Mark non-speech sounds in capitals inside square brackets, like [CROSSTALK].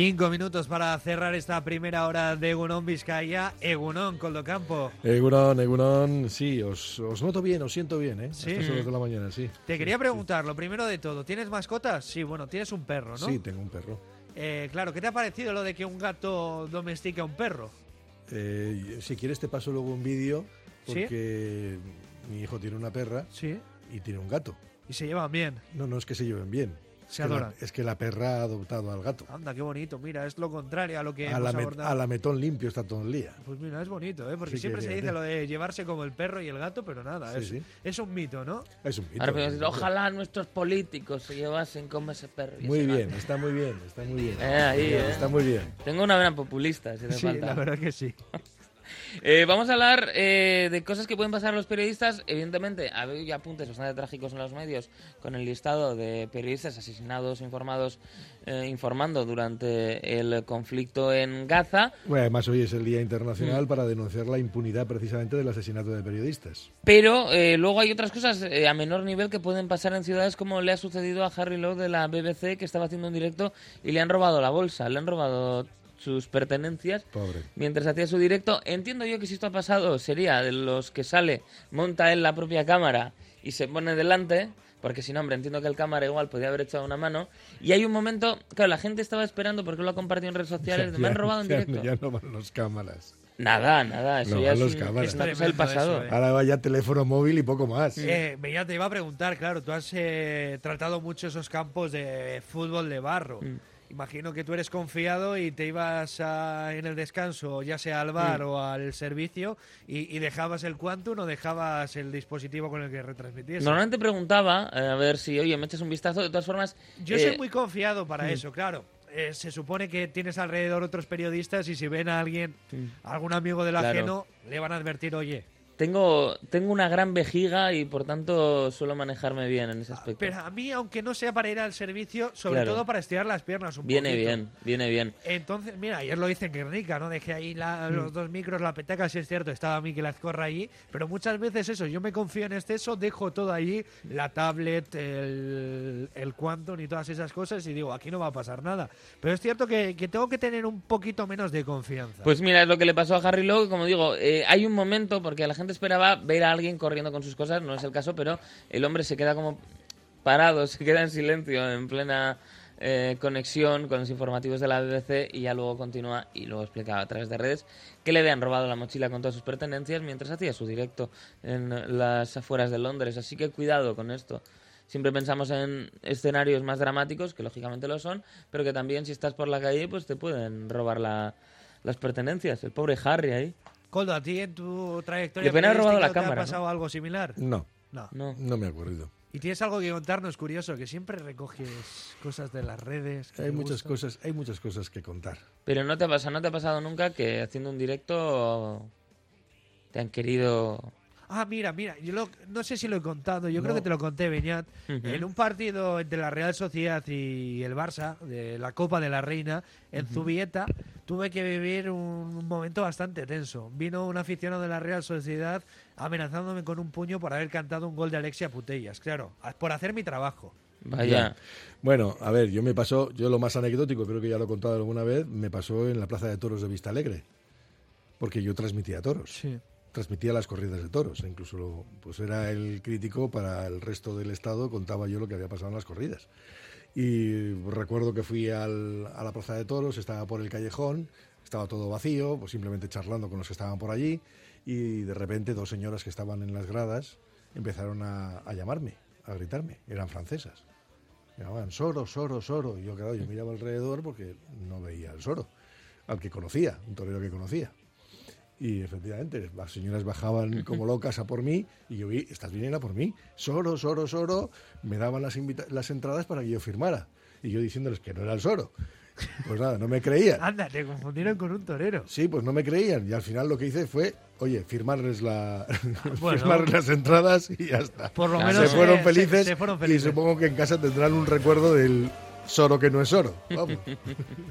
Cinco minutos para cerrar esta primera hora de Egunon Vizcaya. Egunon, Coldocampo. Egunon, Egunon, sí, os, os noto bien, os siento bien, ¿eh? Sí. De la mañana, sí. Te quería preguntar, lo primero de todo, ¿tienes mascotas? Sí, bueno, tienes un perro, ¿no? Sí, tengo un perro. Eh, claro, ¿qué te ha parecido lo de que un gato domestique a un perro? Eh, si quieres te paso luego un vídeo, ¿Sí? porque mi hijo tiene una perra y tiene un gato. Y se llevan bien. No, no es que se lleven bien. Se es que la- adoran. es que la perra ha adoptado al gato. Anda, qué bonito. Mira, es lo contrario a lo que A hemos la, met- a la metón limpio está todo el día. Pues mira, es bonito, ¿eh? Porque Sí, siempre se dice ¿eh? lo de llevarse como el perro y el gato, pero nada, Sí, es, sí. es un mito, ¿no? Es un mito. Ahora es ojalá nuestros políticos se llevasen como ese perro. y Muy ese bien, gato". está muy bien, está muy bien. Eh, ahí, eh. Está muy bien. Tengo una vena populista, si hace Sí, falta. la verdad que sí. [LAUGHS] Eh, vamos a hablar eh, de cosas que pueden pasar a los periodistas. Evidentemente, ha habido apuntes bastante trágicos en los medios con el listado de periodistas asesinados, informados, eh, informando durante el conflicto en Gaza. Bueno, además hoy es el Día Internacional Mm. para denunciar la impunidad precisamente del asesinato de periodistas. Pero eh, luego hay otras cosas eh, a menor nivel que pueden pasar en ciudades como le ha sucedido a Harry Lowe de la BBC que estaba haciendo un directo y le han robado la bolsa, le han robado sus pertenencias Pobre. mientras hacía su directo. Entiendo yo que si esto ha pasado sería de los que sale, monta él la propia cámara y se pone delante, porque si no, hombre, entiendo que el cámara igual podía haber echado una mano. Y hay un momento, claro, la gente estaba esperando porque lo ha compartido en redes sociales, [LAUGHS] de, me han robado en ya- directo. Ya no van los cámaras. Nada, nada, eso No, ya es, los un- es una Es cosa del tremendo pasado. eso, eh. Ahora vaya teléfono móvil y poco más. Eh, veía, te iba a preguntar, claro, tú has eh, tratado mucho esos campos de fútbol de barro. Mm. Imagino que tú eres confiado y te ibas a- en el descanso, ya sea al bar Mm. o al servicio, y, y dejabas el Quantum o dejabas el dispositivo con el que retransmitías. Normalmente preguntaba eh, a ver si, oye, me echas un vistazo. De todas formas, Yo eh, soy muy confiado para eso, claro. Eh, se supone que tienes alrededor otros periodistas y si ven a alguien, algún amigo del Claro. ajeno, le van a advertir, oye, tengo, tengo una gran vejiga y por tanto suelo manejarme bien en ese aspecto. pero a mí, aunque no sea para ir al servicio, sobre Claro. todo para estirar las piernas un Viene poquito. bien, viene bien. Entonces, mira, ayer lo hice en Guernica, ¿no? Dejé ahí la- los dos micros, la petaca, si es cierto, estaba Miquel Azcorra allí, pero muchas veces eso, yo me confío en exceso, dejo todo allí, la tablet, el, el Quantum y todas esas cosas, y digo, aquí no va a pasar nada. Pero es cierto que, que tengo que tener un poquito menos de confianza. Pues mira, es lo que le pasó a Harry Lowe. Como digo, eh, hay un momento, porque la gente esperaba ver a alguien corriendo con sus cosas, no es el caso, pero el hombre se queda como parado, [LAUGHS] se queda en silencio, en plena eh, conexión con los informativos de la BBC y ya luego continúa y luego explica a través de redes que le habían robado la mochila con todas sus pertenencias mientras hacía su directo en las afueras de Londres. Así que cuidado con esto. Siempre pensamos en escenarios más dramáticos, que lógicamente lo son, pero que también si estás por la calle, pues te pueden robar la- las pertenencias. El pobre Harry ahí. Coldo, ¿a ti en tu trayectoria haber robado la te cámara, ha pasado algo similar? No, No. No. no me ha ocurrido. Y tienes algo que contarnos curioso, que siempre recoges cosas de las redes. que Hay muchas gustan. cosas, hay muchas cosas que contar. Pero no te ha pasado, no te ha pasado nunca que haciendo un directo te han querido. Ah, mira, mira, yo lo- no sé si lo he contado, yo creo que te lo conté, Beñat. En un partido entre la Real Sociedad y el Barça, de la Copa de la Reina, en Zubieta, tuve que vivir un, un momento bastante tenso. Vino un aficionado de la Real Sociedad amenazándome con un puño por haber cantado un gol de Alexia Putellas, claro, por hacer mi trabajo. Vaya. Bueno, a ver, yo me pasó, yo lo más anecdótico, creo que ya lo he contado alguna vez, me pasó en la Plaza de Toros de Vista Alegre, porque yo transmitía toros, Sí. Transmitía las corridas de toros, e incluso pues era el crítico para el resto del estado, contaba yo lo que había pasado en las corridas. Y recuerdo que fui a la Plaza de Toros, estaba por el callejón, estaba todo vacío, pues simplemente charlando con los que estaban por allí, y de repente dos señoras que estaban en las gradas empezaron a, a llamarme, a gritarme, eran francesas. Llamaban Soro, Soro, Soro. Y yo, claro, yo miraba alrededor porque no veía al Soro, al que conocía, un torero que conocía. Y efectivamente, las señoras bajaban como locas a por mí y yo vi, estás viniendo a por mí, Soro, Soro, Soro, me daban las, las entradas para que yo firmara. Y yo diciéndoles que no era el Soro. Pues nada, no me creían. [LAUGHS] Anda, te confundieron con un torero. Sí, pues no me creían. Y al final lo que hice fue, oye, firmarles, la, [LAUGHS] Bueno. firmarles las entradas y ya está. Por lo menos se fueron se- felices se fueron y felices. supongo que en casa tendrán un recuerdo del Soro que no es Soro. Vamos. [LAUGHS]